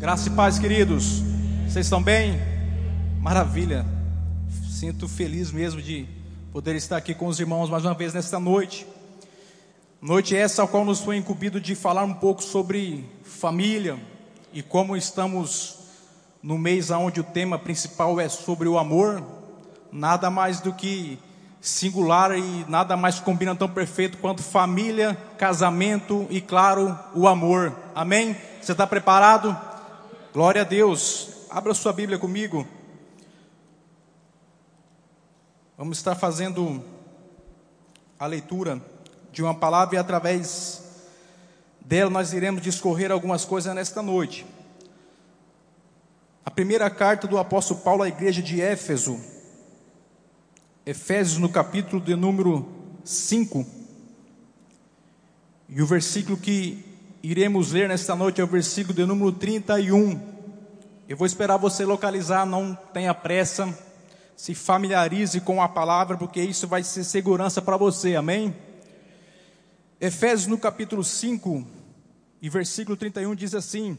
Graça e paz, queridos. Vocês estão bem? Maravilha. Sinto feliz mesmo de poder estar aqui com os irmãos mais uma vez nesta noite. Noite essa ao qual nos foi incumbido de falar um pouco sobre família e como estamos no mês onde o tema principal é sobre o amor. Nada mais do que singular e nada mais combina tão perfeito quanto família, casamento e, claro, o amor. Amém? Você está preparado? Glória a Deus. Abra sua Bíblia comigo. Vamos estar fazendo a leitura de uma palavra e através dela nós iremos discorrer algumas coisas nesta noite. A primeira carta do apóstolo Paulo à igreja de Éfeso, Efésios no capítulo de número 5. E o versículo que iremos ler nesta noite é o versículo de número 31. Eu vou esperar você localizar, não tenha pressa. Se familiarize com a palavra, porque isso vai ser segurança para você, amém? Efésios no capítulo 5 e versículo 31 diz assim: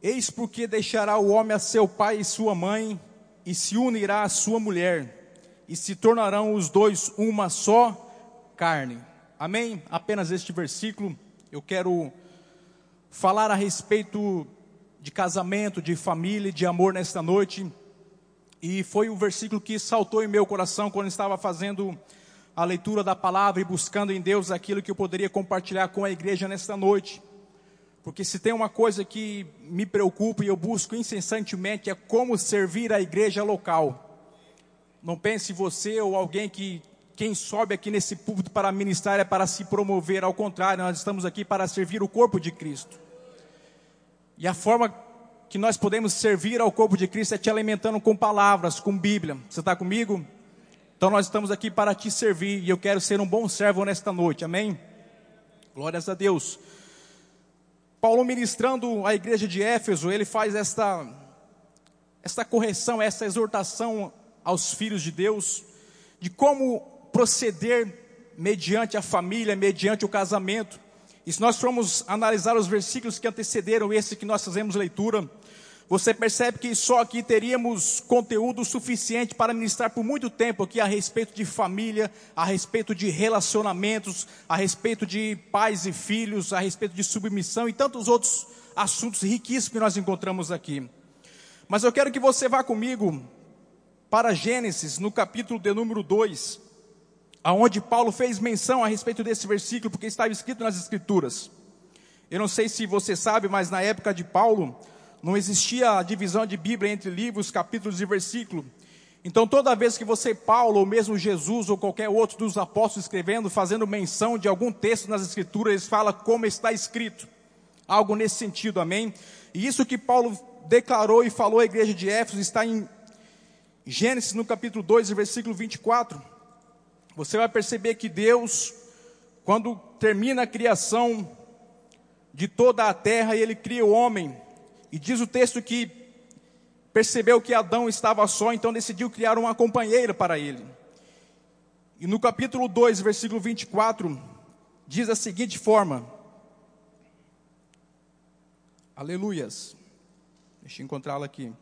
Eis porque deixará o homem a seu pai e sua mãe, e se unirá à sua mulher e se tornarão os dois uma só carne. Amém? Apenas este versículo. Eu quero falar a respeito de casamento, de família, de amor nesta noite. E foi o versículo que saltou em meu coração quando estava fazendo a leitura da palavra e buscando em Deus aquilo que eu poderia compartilhar com a igreja nesta noite. Porque se tem uma coisa que me preocupa e eu busco incessantemente é como servir a igreja local. Não pense você ou alguém que quem sobe aqui nesse púlpito para ministrar é para se promover, ao contrário, nós estamos aqui para servir o corpo de Cristo. E a forma que nós podemos servir ao corpo de Cristo é te alimentando com palavras, com Bíblia. Você está comigo? Então nós estamos aqui para te servir e eu quero ser um bom servo nesta noite, amém? Glórias a Deus. Paulo ministrando a igreja de Éfeso, ele faz esta, esta correção, essa exortação aos filhos de Deus, de como proceder mediante a família, mediante o casamento. E se nós formos analisar os versículos que antecederam esse que nós fazemos leitura, você percebe que só aqui teríamos conteúdo suficiente para ministrar por muito tempo aqui a respeito de família, a respeito de relacionamentos, a respeito de pais e filhos, a respeito de submissão e tantos outros assuntos riquíssimos que nós encontramos aqui. Mas eu quero que você vá comigo para Gênesis, no capítulo de número 2, aonde Paulo fez menção a respeito desse versículo, porque estava escrito nas Escrituras. Eu não sei se você sabe, mas na época de Paulo, não existia a divisão de Bíblia entre livros, capítulos e versículos. Então, toda vez que você, Paulo, ou mesmo Jesus, ou qualquer outro dos apóstolos escrevendo, fazendo menção de algum texto nas Escrituras, eles falam como está escrito. Algo nesse sentido, amém? E isso que Paulo declarou e falou à igreja de Éfeso está em Gênesis no capítulo 2, versículo 24, você vai perceber que Deus, quando termina a criação de toda a terra, ele cria o homem, e diz o texto que percebeu que Adão estava só, então decidiu criar uma companheira para ele. E no capítulo 2, versículo 24, diz da seguinte forma: Aleluias. Deixa eu encontrá-la aqui.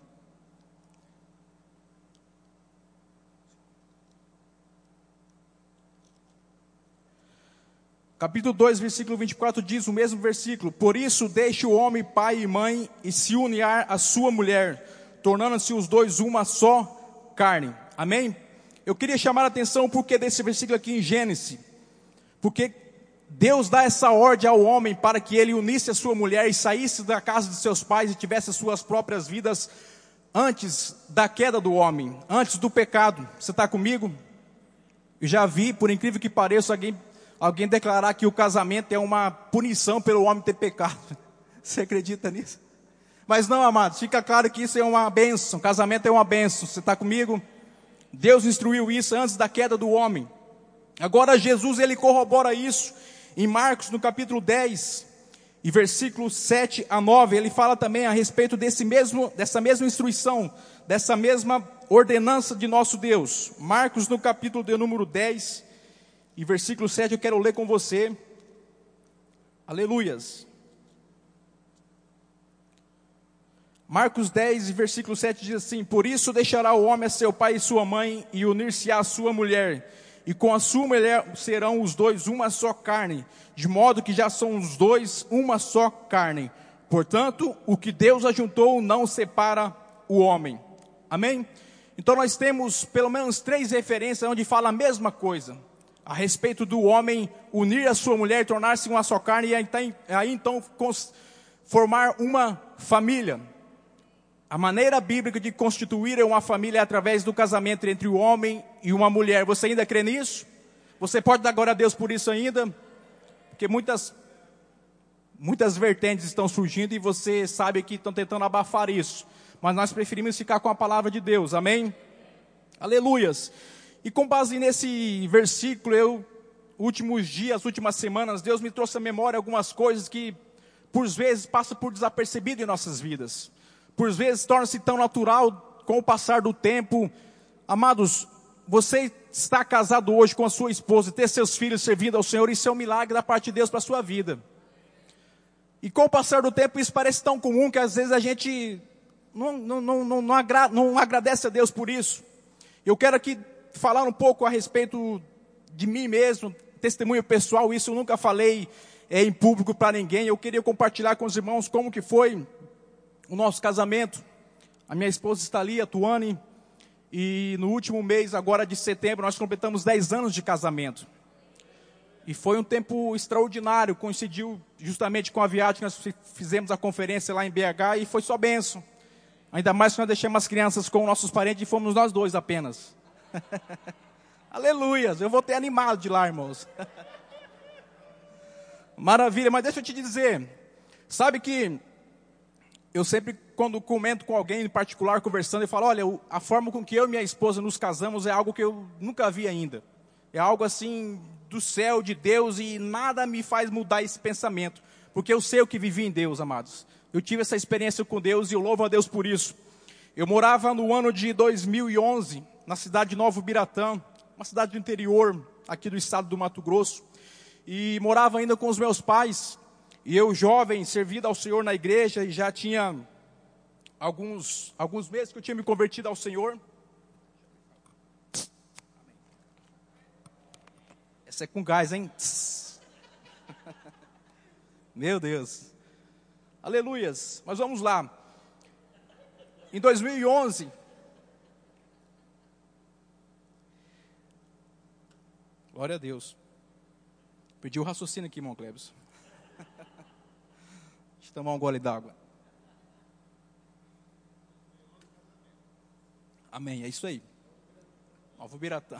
Capítulo 2, versículo 24 diz o mesmo versículo: Por isso deixe o homem pai e mãe e se unir à sua mulher, tornando-se os dois uma só carne. Amém? Eu queria chamar a atenção porque desse versículo aqui em Gênesis. Porque Deus dá essa ordem ao homem para que ele unisse a sua mulher e saísse da casa de seus pais e tivesse as suas próprias vidas antes da queda do homem, antes do pecado. Você está comigo? Eu já vi, por incrível que pareça, alguém alguém declarar que o casamento é uma punição pelo homem ter pecado. Você acredita nisso? Mas não, amados, fica claro que isso é uma benção. Casamento é uma benção. Você está comigo? Deus instruiu isso antes da queda do homem. Agora Jesus ele corrobora isso em Marcos no capítulo 10 e versículos 7 a 9, ele fala também a respeito desse mesmo dessa mesma instrução, dessa mesma ordenança de nosso Deus. Marcos no capítulo de número 10 e versículo 7 eu quero ler com você. Aleluias. Marcos 10, versículo 7 diz assim: Por isso deixará o homem a seu pai e sua mãe, e unir-se à sua mulher, e com a sua mulher serão os dois uma só carne, de modo que já são os dois uma só carne. Portanto, o que Deus ajuntou não separa o homem. Amém? Então nós temos pelo menos três referências onde fala a mesma coisa. A respeito do homem unir a sua mulher, tornar-se uma só carne e aí então formar uma família. A maneira bíblica de constituir uma família é através do casamento entre o homem e uma mulher. Você ainda crê nisso? Você pode dar glória a Deus por isso ainda? Porque muitas, muitas vertentes estão surgindo e você sabe que estão tentando abafar isso. Mas nós preferimos ficar com a palavra de Deus, amém? Aleluias. E com base nesse versículo, eu, últimos dias, últimas semanas, Deus me trouxe à memória algumas coisas que, por vezes, passam por desapercebido em nossas vidas por vezes torna-se tão natural com o passar do tempo. Amados, você está casado hoje com a sua esposa, ter seus filhos servindo ao Senhor, isso é um milagre da parte de Deus para a sua vida. E com o passar do tempo, isso parece tão comum que às vezes a gente não, não, não, não, agra, não agradece a Deus por isso. Eu quero aqui falar um pouco a respeito de mim mesmo, testemunho pessoal, isso eu nunca falei é, em público para ninguém. Eu queria compartilhar com os irmãos como que foi o nosso casamento. A minha esposa está ali, a Tuane, e no último mês, agora de setembro, nós completamos 10 anos de casamento. E foi um tempo extraordinário, coincidiu justamente com a viagem que nós fizemos a conferência lá em BH e foi só benção. Ainda mais que nós deixamos as crianças com nossos parentes e fomos nós dois apenas. Aleluias, eu vou ter animado de lá, irmãos. Maravilha, mas deixa eu te dizer, sabe que eu sempre, quando comento com alguém em particular, conversando, eu falo: olha, a forma com que eu e minha esposa nos casamos é algo que eu nunca vi ainda. É algo assim do céu, de Deus, e nada me faz mudar esse pensamento, porque eu sei o que vivi em Deus, amados. Eu tive essa experiência com Deus e eu louvo a Deus por isso. Eu morava no ano de 2011, na cidade de Novo Biratã, uma cidade do interior, aqui do estado do Mato Grosso, e morava ainda com os meus pais. E eu, jovem, servido ao Senhor na igreja, e já tinha alguns, alguns meses que eu tinha me convertido ao Senhor. Essa é com gás, hein? Meu Deus. Aleluias. Mas vamos lá. Em 2011, glória a Deus. Perdi o raciocínio aqui, irmão Cleves. Deixa eu tomar um gole d'água. Amém, é isso aí. Novo Biratã.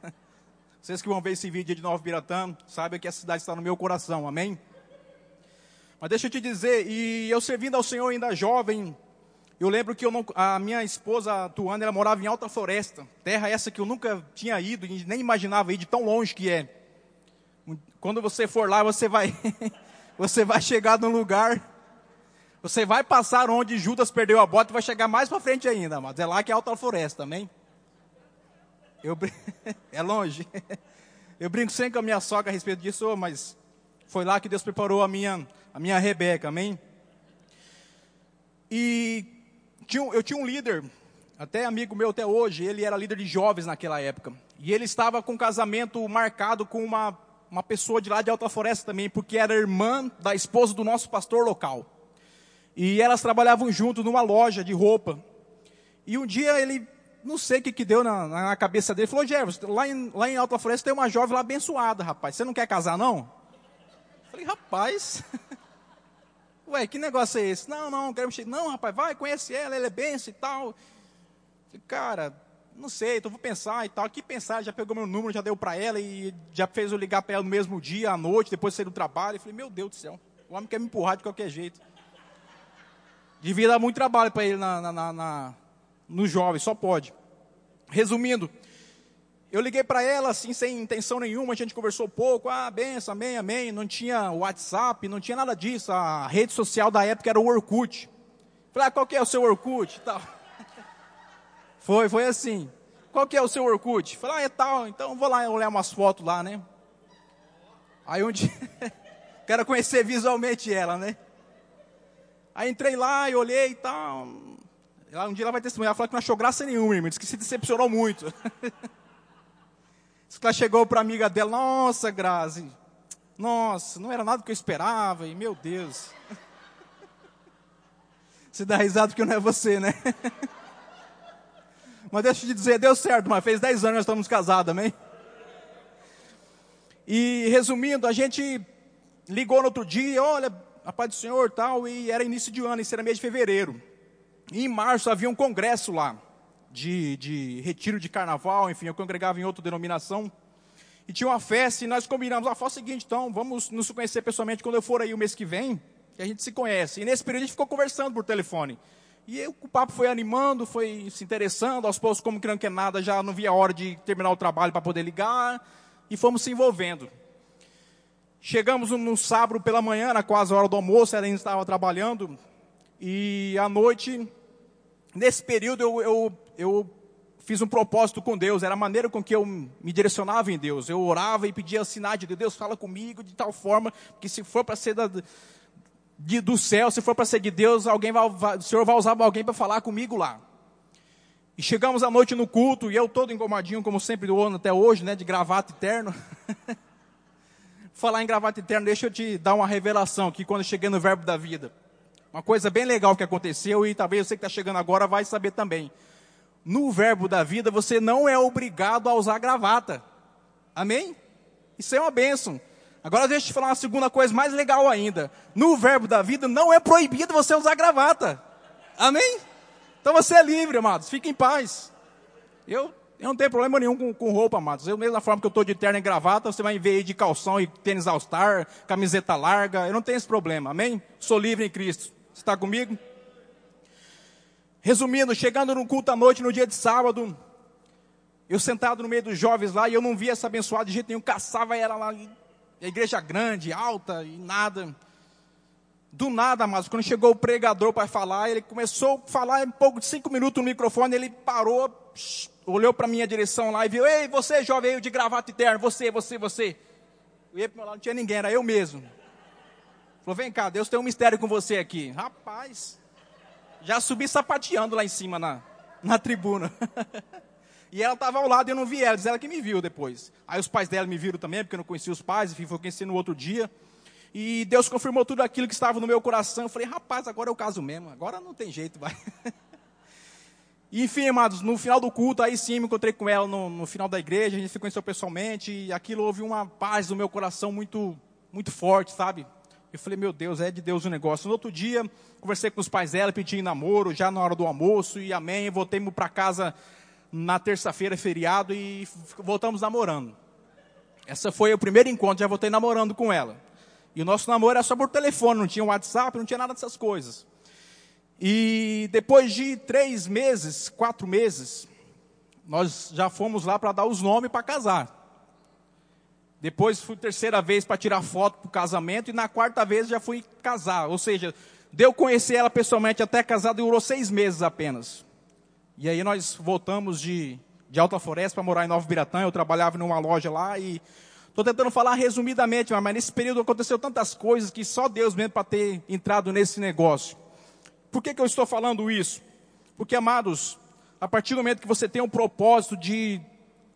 Vocês que vão ver esse vídeo de Novo Biratã, sabem que a cidade está no meu coração, amém? Mas deixa eu te dizer, e eu servindo ao Senhor ainda jovem, eu lembro que eu não, a minha esposa Tuana, ela morava em Alta Floresta, terra essa que eu nunca tinha ido, nem imaginava ir de tão longe que é. Quando você for lá, você vai Você vai chegar num lugar, você vai passar onde Judas perdeu a bota e vai chegar mais para frente ainda, mas é lá que é alta floresta, amém? Eu, é longe. Eu brinco sempre com a minha sogra a respeito disso, mas foi lá que Deus preparou a minha, a minha Rebeca, amém? E eu tinha um líder, até amigo meu até hoje, ele era líder de jovens naquela época. E ele estava com um casamento marcado com uma uma pessoa de lá de Alta Floresta também, porque era irmã da esposa do nosso pastor local. E elas trabalhavam junto numa loja de roupa. E um dia ele, não sei o que, que deu na, na cabeça dele, falou: Gervas, lá em, lá em Alta Floresta tem uma jovem lá abençoada, rapaz. Você não quer casar, não? Eu falei: rapaz. Ué, que negócio é esse? Não, não, quero mexer. Não, rapaz, vai, conhece ela, ela é benção e tal. cara, não sei, então vou pensar e tal. Que pensar, já pegou meu número, já deu para ela e já fez eu ligar para ela no mesmo dia, à noite, depois de sair do trabalho. Eu falei, meu Deus do céu, o homem quer me empurrar de qualquer jeito. Devia dar muito trabalho para ele na, na, na, no jovem, só pode. Resumindo, eu liguei para ela assim, sem intenção nenhuma, a gente conversou pouco, ah, benção, amém, amém. Não tinha WhatsApp, não tinha nada disso. A rede social da época era o Orkut. Falei, ah, qual que é o seu Orkut tal. Foi, foi assim. Qual que é o seu Orkut? Falei, ah, é tal, então vou lá olhar umas fotos lá, né? Aí um dia, quero conhecer visualmente ela, né? Aí entrei lá e olhei e tal. Um dia ela vai testemunhar, ela falou que não achou graça nenhuma, irmão. Disse que se decepcionou muito. Ela chegou para a amiga dela, nossa, Grazi, nossa, não era nada que eu esperava, e meu Deus. Você dá risada porque não é você, né? Mas deixa eu te dizer, deu certo, mas fez 10 anos nós estamos casados, amém? E resumindo, a gente ligou no outro dia, olha, a paz do Senhor tal, e era início de ano, isso era mês de fevereiro. E em março havia um congresso lá, de, de retiro de carnaval, enfim, eu congregava em outra denominação. E tinha uma festa e nós combinamos, ah, faz o seguinte, então, vamos nos conhecer pessoalmente quando eu for aí o mês que vem, que a gente se conhece. E nesse período a gente ficou conversando por telefone. E eu, o papo foi animando, foi se interessando, aos poucos, como que não quer nada, já não via a hora de terminar o trabalho para poder ligar, e fomos se envolvendo. Chegamos no sábado pela manhã, na quase hora do almoço, ela ainda estava trabalhando, e à noite, nesse período, eu, eu, eu fiz um propósito com Deus, era a maneira com que eu me direcionava em Deus. Eu orava e pedia sinais de Deus, fala comigo de tal forma, que se for para ser da, de, do céu, se for para ser de Deus, alguém vai, vai, o Senhor vai usar alguém para falar comigo lá. E chegamos à noite no culto, e eu todo engomadinho, como sempre do ano até hoje, né, de gravata eterno. Falar em gravata eterno, deixa eu te dar uma revelação aqui quando eu cheguei no verbo da vida. Uma coisa bem legal que aconteceu, e talvez você que está chegando agora vai saber também. No verbo da vida, você não é obrigado a usar gravata. Amém? Isso é uma bênção. Agora deixa eu te falar uma segunda coisa mais legal ainda. No verbo da vida não é proibido você usar gravata. Amém? Então você é livre, amados. Fique em paz. Eu, eu não tenho problema nenhum com, com roupa, amados. Eu, mesma forma que eu estou de terno e gravata, você vai ver aí de calção e tênis all-star, camiseta larga. Eu não tenho esse problema. Amém? Sou livre em Cristo. Está comigo? Resumindo, chegando no culto à noite, no dia de sábado, eu sentado no meio dos jovens lá, e eu não via essa abençoada de jeito nenhum, caçava ela lá a igreja grande, alta e nada. Do nada, mas quando chegou o pregador para falar, ele começou a falar em pouco de cinco minutos no microfone, ele parou, psh, olhou para a minha direção lá e viu, ei, você jovem de gravata eterna, você, você, você. Eu ia para meu lado, não tinha ninguém, era eu mesmo. Falou, vem cá, Deus tem um mistério com você aqui. Rapaz, já subi sapateando lá em cima na, na tribuna. E ela estava ao lado e eu não vi ela, diz ela que me viu depois. Aí os pais dela me viram também, porque eu não conhecia os pais, enfim, foi conhecer no outro dia. E Deus confirmou tudo aquilo que estava no meu coração. Eu falei, rapaz, agora é o caso mesmo, agora não tem jeito, vai. Enfim, amados, no final do culto, aí sim, me encontrei com ela no, no, final da igreja, a gente se conheceu pessoalmente, e aquilo houve uma paz no meu coração muito, muito forte, sabe? Eu falei, meu Deus, é de Deus o negócio. No outro dia, conversei com os pais dela, pedi namoro, já na hora do almoço, e amém, voltei para casa na terça-feira, feriado, e voltamos namorando. Essa foi o primeiro encontro, já voltei namorando com ela. E o nosso namoro era só por telefone, não tinha WhatsApp, não tinha nada dessas coisas. E depois de três meses, quatro meses, nós já fomos lá para dar os nomes para casar. Depois fui terceira vez para tirar foto para o casamento e na quarta vez já fui casar. Ou seja, deu conhecer ela pessoalmente até casado durou seis meses apenas. E aí nós voltamos de, de Alta Floresta para morar em Nova Biratã. Eu trabalhava numa loja lá e estou tentando falar resumidamente, mas nesse período aconteceu tantas coisas que só Deus mesmo para ter entrado nesse negócio. Por que, que eu estou falando isso? Porque, amados, a partir do momento que você tem um propósito de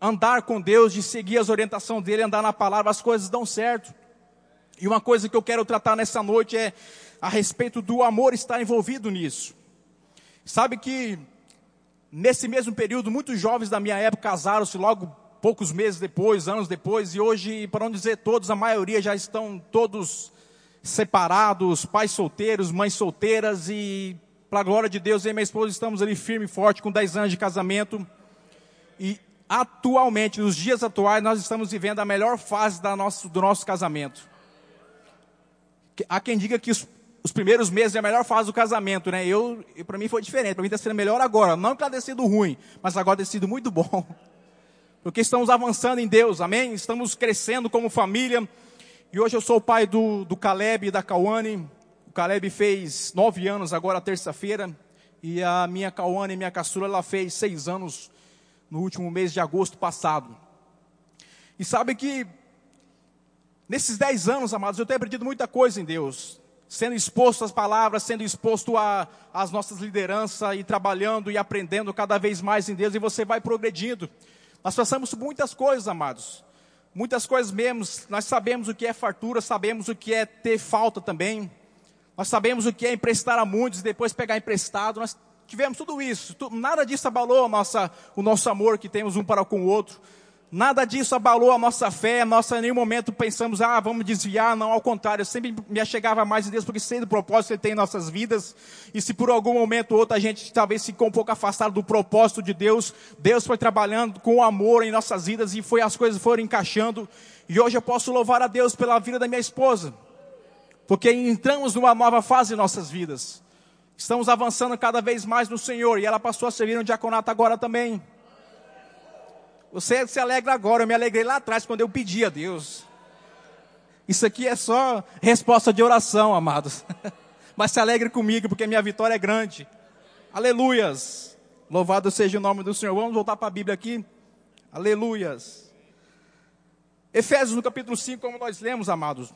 andar com Deus, de seguir as orientações dele, andar na palavra, as coisas dão certo. E uma coisa que eu quero tratar nessa noite é a respeito do amor estar envolvido nisso. Sabe que Nesse mesmo período, muitos jovens da minha época casaram-se logo poucos meses depois, anos depois, e hoje, para não dizer todos, a maioria já estão todos separados, pais solteiros, mães solteiras, e para a glória de Deus, eu e minha esposa estamos ali firme e forte, com 10 anos de casamento. E atualmente, nos dias atuais, nós estamos vivendo a melhor fase da nosso, do nosso casamento. Há quem diga que os os primeiros meses é a melhor fase do casamento, né? Eu, para mim foi diferente. Para mim está sendo melhor agora. Não que tenha sido ruim, mas agora tem sido muito bom. Porque estamos avançando em Deus, amém? Estamos crescendo como família. E hoje eu sou o pai do, do Caleb e da Cauane. O Caleb fez nove anos agora, terça-feira. E a minha Cauane, minha caçula, ela fez seis anos no último mês de agosto passado. E sabe que nesses dez anos, amados, eu tenho aprendido muita coisa em Deus. sendo exposto às palavras, sendo exposto às nossas lideranças e trabalhando e aprendendo cada vez mais em Deus e você vai progredindo. Nós passamos muitas coisas, amados. Muitas coisas mesmo. Nós sabemos o que é fartura, sabemos o que é ter falta também. Nós sabemos o que é emprestar a muitos e depois pegar emprestado. Nós tivemos tudo isso. Nada disso abalou nossa, o nosso amor que temos um para com o outro. Nada disso abalou a nossa fé, nossa, em nenhum momento pensamos, ah, vamos desviar, não, ao contrário, eu sempre me achegava mais em Deus, porque sei do propósito que Ele tem em nossas vidas, e se por algum momento ou outro a gente talvez ficou um pouco afastado do propósito de Deus, Deus foi trabalhando com amor em nossas vidas, e foi as coisas foram encaixando, e hoje eu posso louvar a Deus pela vida da minha esposa, porque entramos numa nova fase em nossas vidas, estamos avançando cada vez mais no Senhor, e ela passou a servir no diaconato agora também, você se alegra agora, eu me alegrei lá atrás quando eu pedi a Deus. Isso aqui é só resposta de oração, amados. Mas se alegre comigo, porque minha vitória é grande. Aleluias. Louvado seja o nome do Senhor. Vamos voltar para a Bíblia aqui. Aleluias. Efésios no capítulo 5, como nós lemos, amados,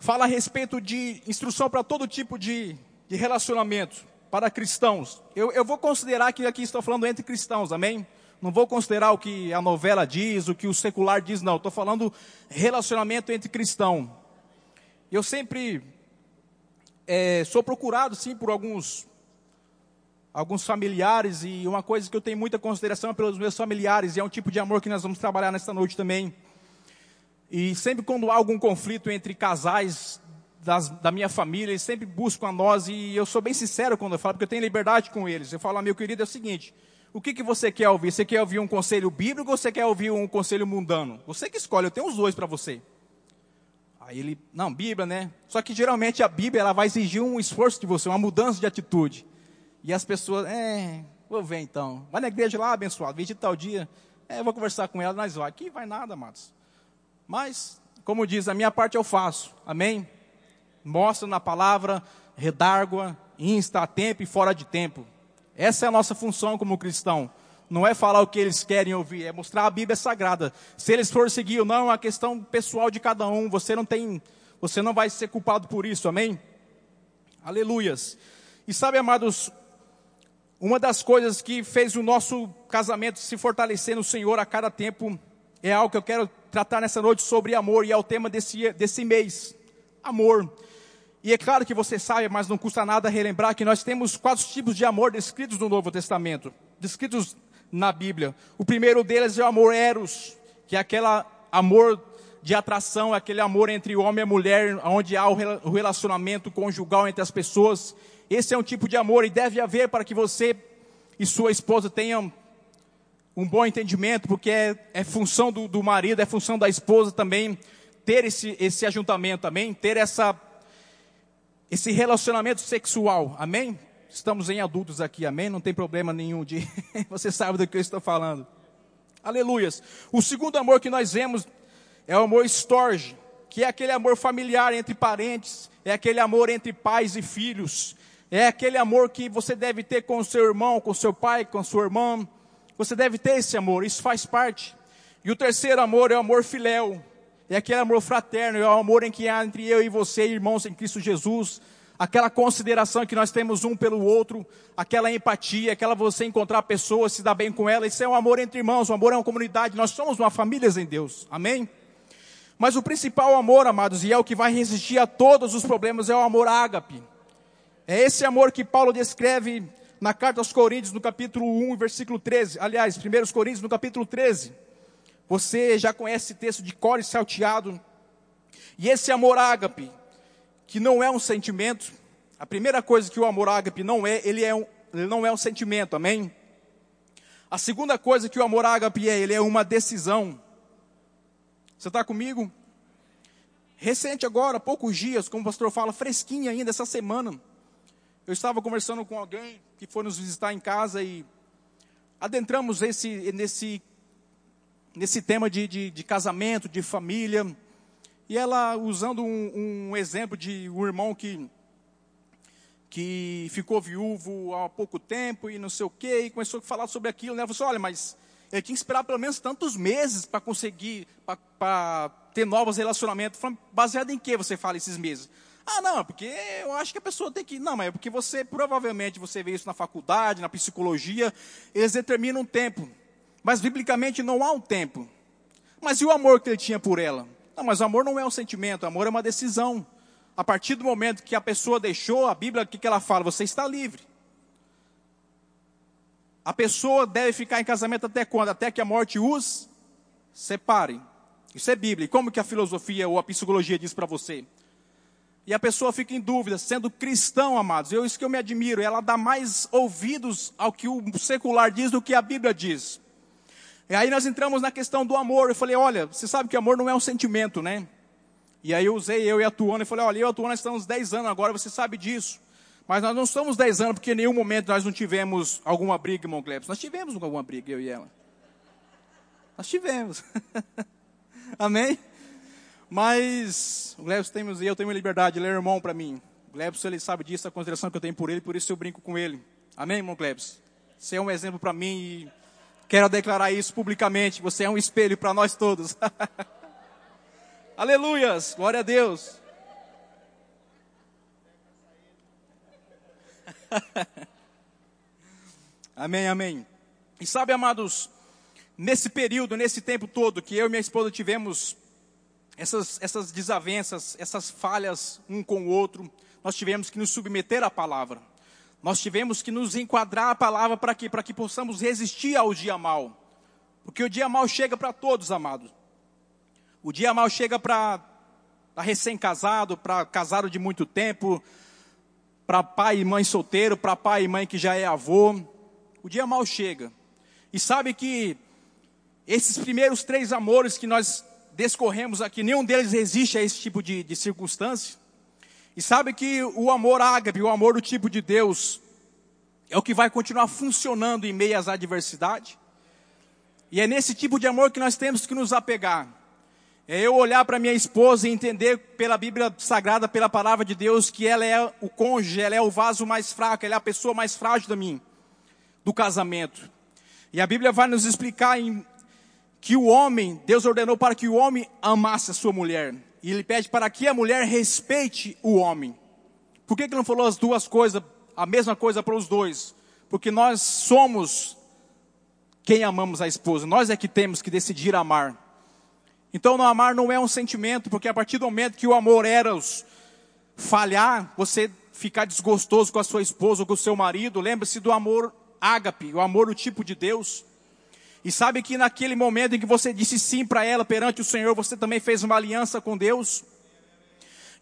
fala a respeito de instrução para todo tipo de, de relacionamento para cristãos. Eu, eu vou considerar que aqui estou falando entre cristãos, amém? Não vou considerar o que a novela diz, o que o secular diz, não. Estou falando relacionamento entre cristão. Eu sempre é, sou procurado, sim, por alguns, alguns familiares, e uma coisa que eu tenho muita consideração é pelos meus familiares, e é um tipo de amor que nós vamos trabalhar nesta noite também. E sempre quando há algum conflito entre casais das, da minha família, eles sempre buscam a nós, e eu sou bem sincero quando eu falo, porque eu tenho liberdade com eles. Eu falo, ah, meu querido, é o seguinte, o que, que você quer ouvir? Você quer ouvir um conselho bíblico ou você quer ouvir um conselho mundano? Você que escolhe, eu tenho os dois para você. Aí ele, não, Bíblia, né? Só que geralmente a Bíblia ela vai exigir um esforço de você, uma mudança de atitude. E as pessoas, é, vou ver então. Vai na igreja lá, abençoado, vem de tal dia. É, vou conversar com ela, nós vai. Aqui vai nada, amados. Mas, como diz, a minha parte eu faço. Amém? Mostra na palavra, redargua, insta a tempo e fora de tempo. Essa é a nossa função como cristão. Não é falar o que eles querem ouvir, é mostrar a Bíblia sagrada. Se eles for seguir ou não, é uma questão pessoal de cada um. Você não tem, você não vai ser culpado por isso, amém? Aleluias. E sabe, amados, uma das coisas que fez o nosso casamento se fortalecer no Senhor a cada tempo é algo que eu quero tratar nessa noite sobre amor, e é o tema desse, desse mês: amor. E é claro que você sabe, mas não custa nada relembrar que nós temos quatro tipos de amor descritos no Novo Testamento, descritos na Bíblia. O primeiro deles é o amor eros, que é aquele amor de atração, aquele amor entre homem e mulher, onde há o relacionamento conjugal entre as pessoas. Esse é um tipo de amor e deve haver para que você e sua esposa tenham um bom entendimento, porque é, é função do, do, marido, é função da esposa também ter esse, esse ajuntamento, também ter essa esse relacionamento sexual, amém? Estamos em adultos aqui, amém? Não tem problema nenhum de. Você sabe do que eu estou falando. Aleluias. O segundo amor que nós vemos é o amor storge, que é aquele amor familiar entre parentes, é aquele amor entre pais e filhos, é aquele amor que você deve ter com o seu irmão, com seu pai, com sua irmã. Você deve ter esse amor, isso faz parte. E o terceiro amor é o amor filéu, é aquele amor fraterno, é o amor em que há entre eu e você, irmãos em Cristo Jesus, aquela consideração que nós temos um pelo outro, aquela empatia, aquela você encontrar pessoas, se dar bem com ela, isso é um amor entre irmãos, um amor é uma comunidade, nós somos uma família em Deus, amém? Mas o principal amor, amados, e é o que vai resistir a todos os problemas, é o amor ágape. É esse amor que Paulo descreve na carta aos Coríntios, no capítulo 1, versículo 13. Aliás, 1 Coríntios, no capítulo 13. Você já conhece esse texto de cor e salteado. E esse amor ágape, que não é um sentimento, a primeira coisa que o amor ágape não é, ele, é um, ele não é um sentimento, amém? A segunda coisa que o amor ágape é, ele é uma decisão. Você está comigo? Recente agora, poucos dias, como o pastor fala, fresquinha ainda, essa semana. Eu estava conversando com alguém que foi nos visitar em casa e adentramos esse, nesse nesse tema de, de, de, casamento, de família. E ela usando um, um, exemplo de um irmão que, que ficou viúvo há pouco tempo e não sei o quê, e começou a falar sobre aquilo. Né? Ela falou assim, olha, mas ele tinha que esperar pelo menos tantos meses para conseguir, para ter novos relacionamentos. Baseado em que você fala esses meses? Ah, não, é porque eu acho que a pessoa tem que. Não, mas é porque você, provavelmente, você vê isso na faculdade, na psicologia, eles determinam um tempo. Mas, biblicamente, não há um tempo. Mas e o amor que ele tinha por ela? Não, mas o amor não é um sentimento, o amor é uma decisão. A partir do momento que a pessoa deixou, a Bíblia, o que, que ela fala? Você está livre. A pessoa deve ficar em casamento até quando? Até que a morte os separe. Isso é Bíblia. E como que a filosofia ou a psicologia diz para você? E a pessoa fica em dúvida, sendo cristão, amados. Eu, isso que eu me admiro, ela dá mais ouvidos ao que o secular diz do que a Bíblia diz. E aí nós entramos na questão do amor. Eu falei, olha, você sabe que amor não é um sentimento, né? E aí eu usei eu e a Tuana e falei, olha, eu e a Tuana estamos 10 anos agora, você sabe disso. Mas nós não estamos 10 anos porque em nenhum momento nós não tivemos alguma briga, irmão Glebs. Nós tivemos alguma briga, eu e ela. Nós tivemos. Amém? Mas o Glebs tem, eu tenho liberdade, ele é irmão para mim. O Glebs, ele sabe disso, a consideração que eu tenho por ele, por isso eu brinco com ele. Amém, irmão Glebs? Você é um exemplo para mim e quero declarar isso publicamente. Você é um espelho para nós todos. Aleluias, glória a Deus. amém, amém. E sabe, amados, nesse período, nesse tempo todo que eu e minha esposa tivemos essas, essas desavenças, essas falhas um com o outro, nós tivemos que nos submeter à palavra. Nós tivemos que nos enquadrar à palavra para quê? Para que possamos resistir ao dia mal. Porque o dia mal chega para todos, amados. O dia mal chega para recém-casado, para casado de muito tempo, para pai e mãe solteiro, para pai e mãe que já é avô. O dia mal chega. E sabe que esses primeiros três amores que nós descorremos aqui, nenhum deles resiste a esse tipo de, de circunstância. E sabe que o amor ágape, o amor do tipo de Deus, é o que vai continuar funcionando em meio às adversidades. E é nesse tipo de amor que nós temos que nos apegar. É eu olhar para minha esposa e entender pela Bíblia Sagrada, pela palavra de Deus, que ela é o cônjuge, ela é o vaso mais fraco, ela é a pessoa mais frágil da mim, do casamento. E a Bíblia vai nos explicar em, que o homem, Deus ordenou para que o homem amasse a sua mulher. E ele pede para que a mulher respeite o homem. Por que, que não falou as duas coisas, a mesma coisa para os dois? Porque nós somos quem amamos a esposa, nós é que temos que decidir amar. Então, no amar não é um sentimento, porque a partir do momento que o amor era falhar, você ficar desgostoso com a sua esposa ou com o seu marido, lembre-se do amor ágape, o amor do tipo de Deus. E sabe que naquele momento em que você disse sim para ela perante o Senhor, você também fez uma aliança com Deus?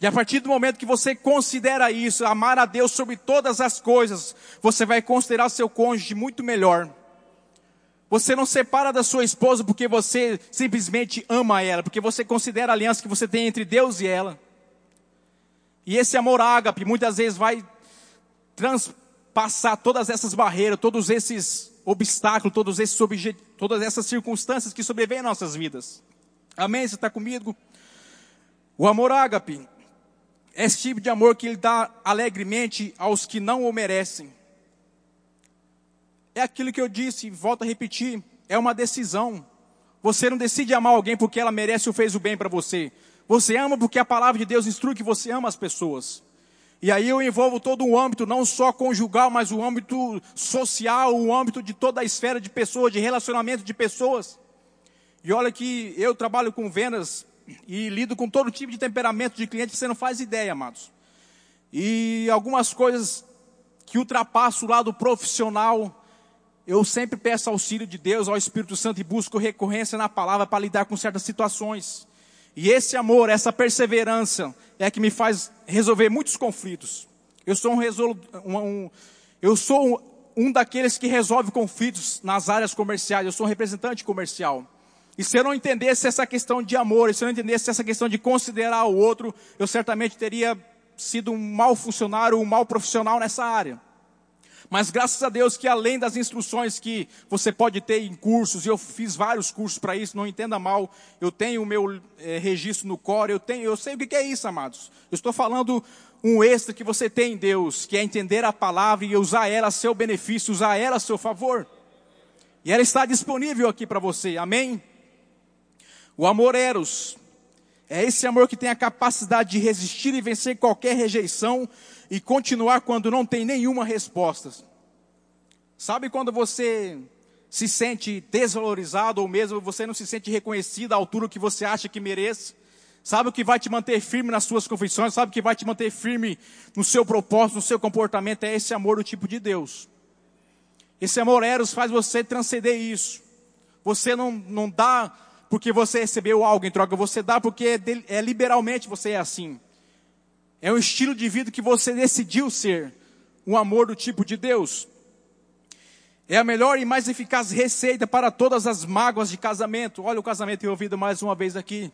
E a partir do momento que você considera isso, amar a Deus sobre todas as coisas, você vai considerar seu cônjuge muito melhor. Você não separa da sua esposa porque você simplesmente ama ela, porque você considera a aliança que você tem entre Deus e ela. E esse amor ágape muitas vezes vai transpassar todas essas barreiras, todos esses obstáculos, todos esses todas essas circunstâncias que sobrevêm em nossas vidas. Amém? Você está comigo? O amor ágape é esse tipo de amor que ele dá alegremente aos que não o merecem. É aquilo que eu disse, volto a repetir, é uma decisão. Você não decide amar alguém porque ela merece ou fez o bem para você. Você ama porque a palavra de Deus instrui que você ama as pessoas. E aí eu envolvo todo o âmbito, não só conjugal, mas o âmbito social, o âmbito de toda a esfera de pessoas, de relacionamento de pessoas. E olha que eu trabalho com vendas e lido com todo tipo de temperamento de cliente, você não faz ideia, amados. E algumas coisas que ultrapassam o lado profissional, eu sempre peço auxílio de Deus, ao Espírito Santo, e busco recorrência na palavra para lidar com certas situações. E esse amor, essa perseverança, é que me faz resolver muitos conflitos. Eu sou um, resolu... um, eu sou um daqueles que resolve conflitos nas áreas comerciais. Eu sou um representante comercial. E se eu não entendesse essa questão de amor, se eu não entendesse essa questão de considerar o outro, eu certamente teria sido um mau funcionário, um mau profissional nessa área. Mas graças a Deus que além das instruções que você pode ter em cursos, e eu fiz vários cursos para isso, não entenda mal, eu tenho o meu é, registro no core, eu tenho, eu sei o que é isso, amados. Eu estou falando um extra que você tem em Deus, que é entender a palavra e usar ela a seu benefício, usar ela a seu favor. E ela está disponível aqui para você, amém? O amor eros É esse amor que tem a capacidade de resistir e vencer qualquer rejeição e continuar quando não tem nenhuma resposta. Sabe quando você se sente desvalorizado ou mesmo você não se sente reconhecido à altura que você acha que merece? Sabe o que vai te manter firme nas suas confissões? Sabe o que vai te manter firme no seu propósito, no seu comportamento? É esse amor do tipo de Deus. Esse amor eros faz você transcender isso. Você não, não dá porque você recebeu algo em troca, você dá porque é, é liberalmente você é assim. É um estilo de vida que você decidiu ser. Um amor do tipo de Deus. É a melhor e mais eficaz receita para todas as mágoas de casamento. Olha o casamento envolvido mais uma vez aqui.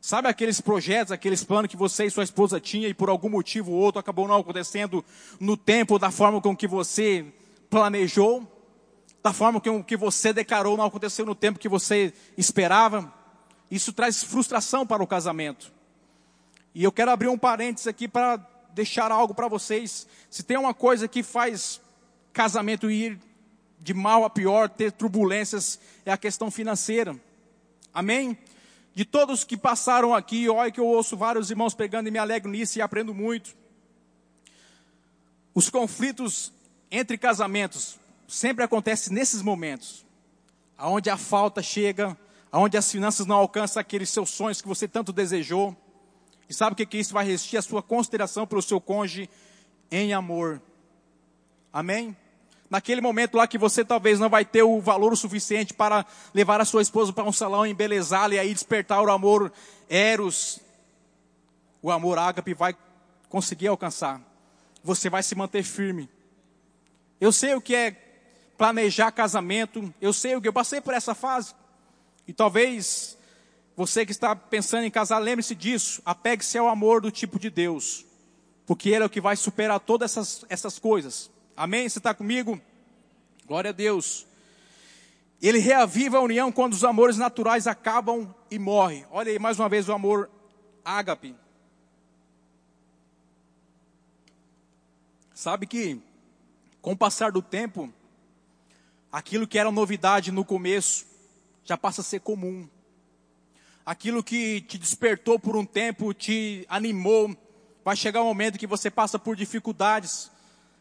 Sabe aqueles projetos, aqueles planos que você e sua esposa tinham e por algum motivo ou outro acabou não acontecendo no tempo, da forma com que você planejou? Da forma com que você declarou não aconteceu no tempo que você esperava? Isso traz frustração para o casamento. E eu quero abrir um parênteses aqui para deixar algo para vocês. Se tem uma coisa que faz casamento ir de mal a pior, ter turbulências, é a questão financeira. Amém? De todos que passaram aqui, olha que eu ouço vários irmãos pegando e me alegro nisso e aprendo muito. Os conflitos entre casamentos sempre acontecem nesses momentos, aonde a falta chega, aonde as finanças não alcançam aqueles seus sonhos que você tanto desejou. E sabe o que, que isso vai resistir? A sua consideração pelo seu cônjuge em amor. Amém? Naquele momento lá que você talvez não vai ter o valor o suficiente para levar a sua esposa para um salão, embelezá-la e aí despertar o amor eros, o amor ágape vai conseguir alcançar. Você vai se manter firme. Eu sei o que é planejar casamento, eu sei o que eu passei por essa fase. E talvez você que está pensando em casar, lembre-se disso. Apegue-se ao amor do tipo de Deus, porque Ele é o que vai superar todas essas, essas coisas. Amém? Você está comigo? Glória a Deus. Ele reaviva a união quando os amores naturais acabam e morrem. Olha aí mais uma vez o amor ágape. Sabe que, com o passar do tempo, aquilo que era novidade no começo já passa a ser comum. Aquilo que te despertou por um tempo, te animou, vai chegar um momento que você passa por dificuldades,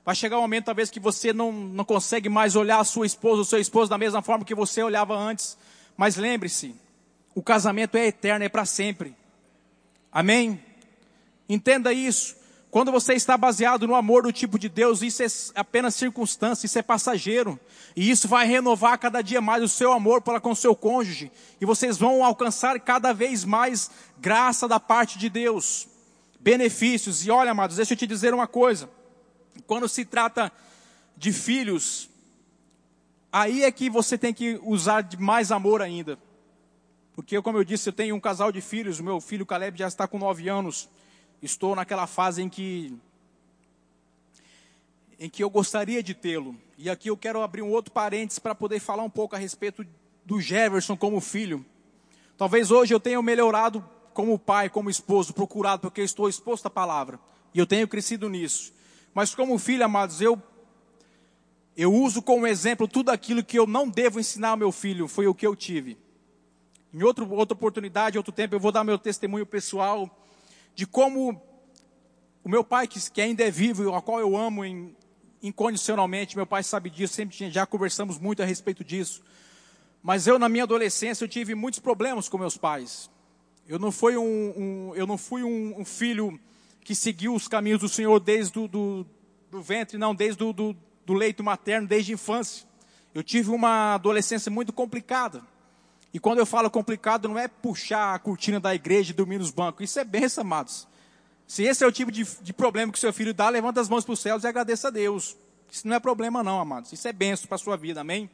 Vai chegar um momento, talvez, que você não, não consegue mais olhar a sua esposa, o seu esposo da mesma forma que você olhava antes. Mas lembre-se, o casamento é eterno, é para sempre. Amém? Entenda isso. Quando você está baseado no amor do tipo de Deus, isso é apenas circunstância, isso é passageiro. E isso vai renovar cada dia mais o seu amor para com o seu cônjuge. E vocês vão alcançar cada vez mais graça da parte de Deus. Benefícios. E olha, amados, deixa eu te dizer uma coisa. Quando se trata de filhos, aí é que você tem que usar de mais amor ainda. Porque, como eu disse, eu tenho um casal de filhos, o meu filho Caleb já está com nove anos. Estou naquela fase em que em que eu gostaria de tê-lo. E aqui eu quero abrir um outro parênteses para poder falar um pouco a respeito do Jefferson como filho. Talvez hoje eu tenha melhorado como pai, como esposo, procurado, porque eu estou exposto à palavra. E eu tenho crescido nisso. Mas como filho, amados, eu eu uso como exemplo tudo aquilo que eu não devo ensinar ao meu filho, foi o que eu tive. Em outro, outra oportunidade, outro tempo, eu vou dar meu testemunho pessoal de como o meu pai, que, ainda é vivo, a qual eu amo incondicionalmente, meu pai sabe disso, sempre já conversamos muito a respeito disso. Mas eu, na minha adolescência, eu tive muitos problemas com meus pais. Eu não fui um, um eu não fui um, um filho que seguiu os caminhos do Senhor desde do, do, do ventre, não, desde do, do, do leito materno, desde a infância. Eu tive uma adolescência muito complicada. E quando eu falo complicado, não é puxar a cortina da igreja e dormir nos bancos. Isso é benção, amados. Se esse é o tipo de, de problema que seu filho dá, levanta as mãos para os céus e agradeça a Deus. Isso não é problema não, amados. Isso é benção para a sua vida, amém?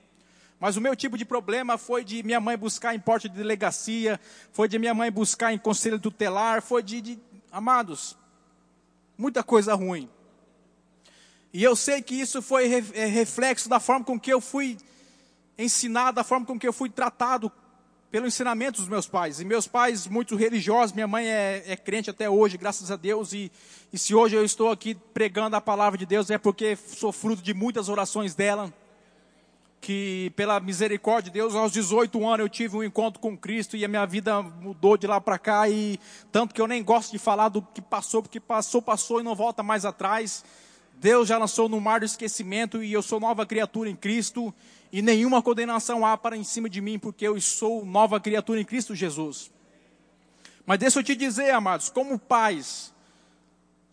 Mas o meu tipo de problema foi de minha mãe buscar em porta de delegacia, foi de minha mãe buscar em conselho tutelar, foi de, de amados, muita coisa ruim. E eu sei que isso foi é, reflexo da forma com que eu fui ensinado, da forma com que eu fui tratado pelo ensinamento dos meus pais. E meus pais, muito religiosos, minha mãe é, é crente até hoje, graças a Deus. E, e se hoje eu estou aqui pregando a palavra de Deus, é porque sou fruto de muitas orações dela. que pela misericórdia de Deus, aos 18 anos eu tive um encontro com Cristo e a minha vida mudou de lá para cá e tanto que eu nem gosto de falar do que passou, porque passou, passou e não volta mais atrás. Deus já lançou no mar do esquecimento e eu sou nova criatura em Cristo e nenhuma condenação há para em cima de mim, porque eu sou nova criatura em Cristo Jesus. Mas deixa eu te dizer, amados, como pais,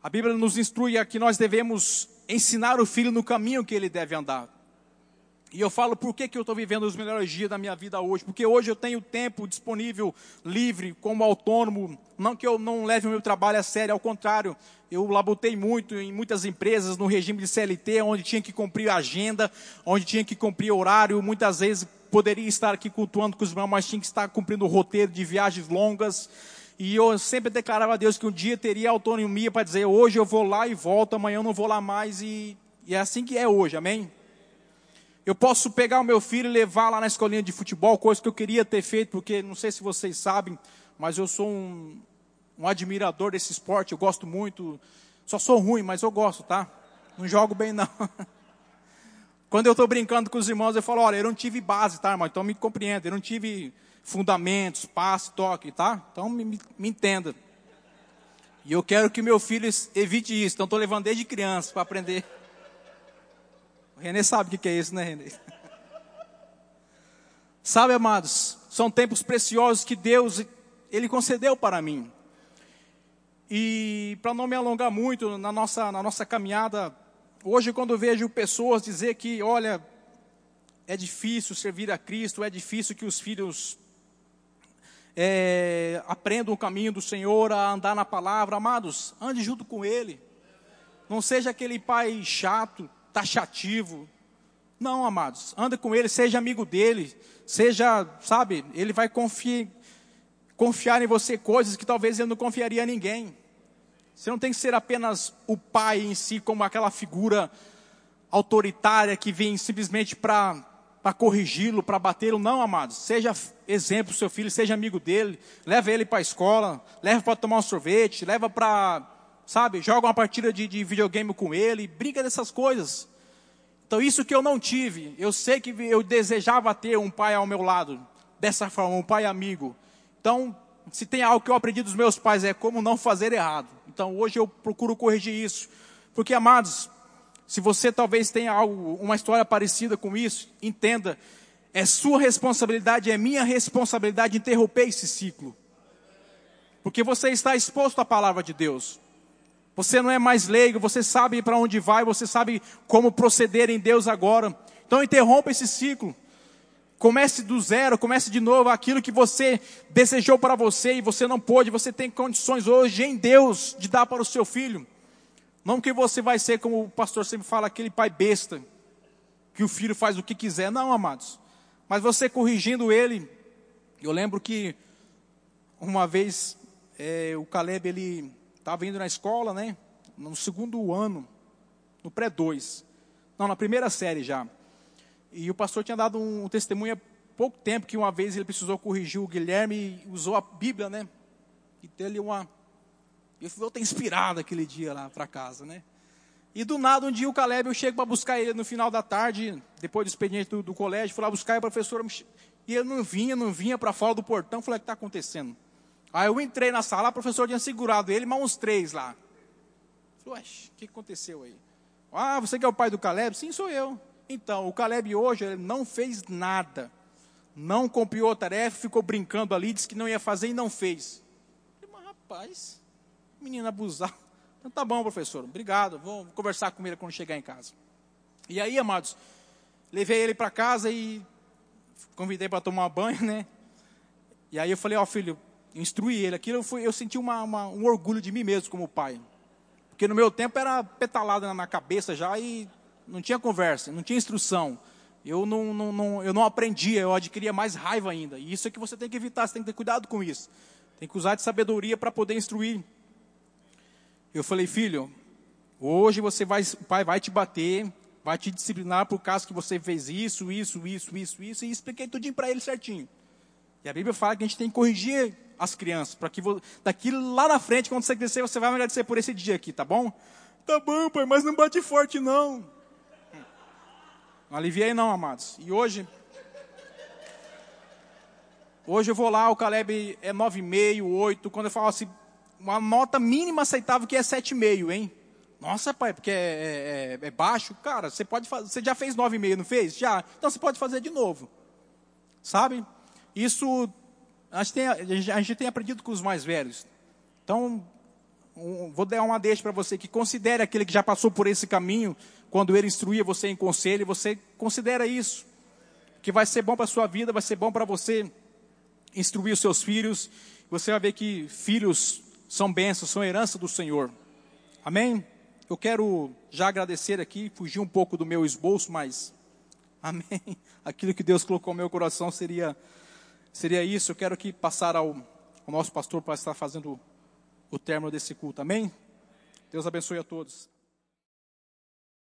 a Bíblia nos instrui a que nós devemos ensinar o filho no caminho que ele deve andar. E eu falo por que, que eu estou vivendo os melhores dias da minha vida hoje. Porque hoje eu tenho tempo disponível, livre, como autônomo. Não que eu não leve o meu trabalho a sério, ao contrário. Eu labutei muito em muitas empresas no regime de CLT, onde tinha que cumprir agenda, onde tinha que cumprir horário. Muitas vezes poderia estar aqui cultuando com os irmãos, mas tinha que estar cumprindo o roteiro de viagens longas. E eu sempre declarava a Deus que um dia teria autonomia para dizer: hoje eu vou lá e volto, amanhã eu não vou lá mais. E, e é assim que é hoje, amém? Eu posso pegar o meu filho e levar lá na escolinha de futebol, coisa que eu queria ter feito, porque não sei se vocês sabem, mas eu sou um, um admirador desse esporte, eu gosto muito. Só sou ruim, mas eu gosto, tá? Não jogo bem, não. Quando eu estou brincando com os irmãos, eu falo, olha, eu não tive base, tá, irmão? Então me compreenda, eu não tive fundamentos, passe, toque, tá? Então me, me, me entenda. E eu quero que meu filho evite isso, então estou levando desde criança para aprender. O Renê sabe o que é isso, né, Renê? Sabe, amados, são tempos preciosos que Deus, Ele concedeu para mim. E para não me alongar muito na nossa, na nossa caminhada, hoje quando vejo pessoas dizer que, olha, é difícil servir a Cristo, é difícil que os filhos é, aprendam o caminho do Senhor, a andar na palavra, amados, ande junto com Ele. Não seja aquele pai chato, taxativo. Não, amados, anda com ele, seja amigo dele, seja, sabe, ele vai confiar, em você coisas que talvez ele não confiaria a ninguém. Você não tem que ser apenas o pai em si, como aquela figura autoritária que vem simplesmente para corrigi-lo, para batê-lo. Não, amados. Seja exemplo do seu filho, seja amigo dele. Leva ele para a escola, leva para tomar um sorvete, leva para sabe? Joga uma partida de, de videogame com ele, brinca dessas coisas. Então, isso que eu não tive, eu sei que eu desejava ter um pai ao meu lado, dessa forma, um pai amigo. Então, se tem algo que eu aprendi dos meus pais é como não fazer errado. Então, hoje eu procuro corrigir isso. Porque, amados, se você talvez tenha algo, uma história parecida com isso, entenda, é sua responsabilidade, é minha responsabilidade interromper esse ciclo. Porque você está exposto à palavra de Deus. Você não é mais leigo, você sabe para onde vai, você sabe como proceder em Deus agora. Então interrompa esse ciclo. Comece do zero, comece de novo aquilo que você desejou para você e você não pôde, você tem condições hoje em Deus de dar para o seu filho. Não que você vai ser, como o pastor sempre fala, aquele pai besta, que o filho faz o que quiser. Não, amados. Mas você corrigindo ele. Eu lembro que uma vez é, o Caleb, ele Estava indo na escola, né? No segundo ano, no pré-2. Não, na primeira série já. E o pastor tinha dado um, testemunho há pouco tempo que uma vez ele precisou corrigir o Guilherme e usou a Bíblia, né? E dele uma. Eu fui até inspirado aquele dia lá para casa, né? E do nada, um dia o Caleb, eu chego para buscar ele no final da tarde, depois do expediente do, do colégio, fui lá buscar e a professora. E ele não vinha, não vinha para fora do portão. Falei, o que está acontecendo? Aí eu entrei na sala, o professor tinha segurado ele, mas uns três lá. Falei, o que aconteceu aí? Ah, você que é o pai do Caleb? Sim, sou eu. Então, o Caleb hoje ele não fez nada. Não cumpriu a tarefa, ficou brincando ali, disse que não ia fazer e não fez. Falei, mas rapaz, menino abusado. Então tá bom, professor, obrigado. Vou conversar com ele quando chegar em casa. E aí, amados, levei ele para casa e convidei para tomar banho, né? E aí eu falei, ó oh, filho, instruir ele. Aquilo eu, fui, eu senti uma, uma, um orgulho de mim mesmo como pai. Porque no meu tempo era petalada na cabeça já e não tinha conversa, não tinha instrução. Eu não, não, não, eu não aprendia, eu adquiria mais raiva ainda. E isso é que você tem que evitar, você tem que ter cuidado com isso. Tem que usar de sabedoria para poder instruir. Eu falei, filho, hoje você vai, o pai vai te bater, vai te disciplinar por causa que você fez isso, isso, isso, isso, isso, e expliquei tudinho para ele certinho. E a Bíblia fala que a gente tem que corrigir as crianças, para que daqui lá na frente, quando você crescer, você vai me agradecer por esse dia aqui, tá bom? Tá bom, pai, mas não bate forte não. Não aliviei não, amados. E hoje, hoje eu vou lá, o Caleb é 9,5, 8. Quando eu falo assim, uma nota mínima aceitável que é 7,5, hein? Nossa, pai, porque é, é, é, baixo. Cara, você pode fazer, você já fez 9,5, não fez? Já. Então você pode fazer de novo. Sabe? Isso, a gente tem, aprendido com os mais velhos. Então, um, vou dar uma deixa para você que considere aquele que já passou por esse caminho, quando ele instruía você em conselho, você considera isso. Que vai ser bom para a sua vida, vai ser bom para você instruir os seus filhos. Você vai ver que filhos são bênçãos, são herança do Senhor. Amém? Eu quero já agradecer aqui, fugir um pouco do meu esboço, mas amém. Aquilo que Deus colocou no meu coração seria seria isso. Eu quero que passar ao, ao nosso pastor para estar fazendo o término desse culto. Amém? Deus abençoe a todos.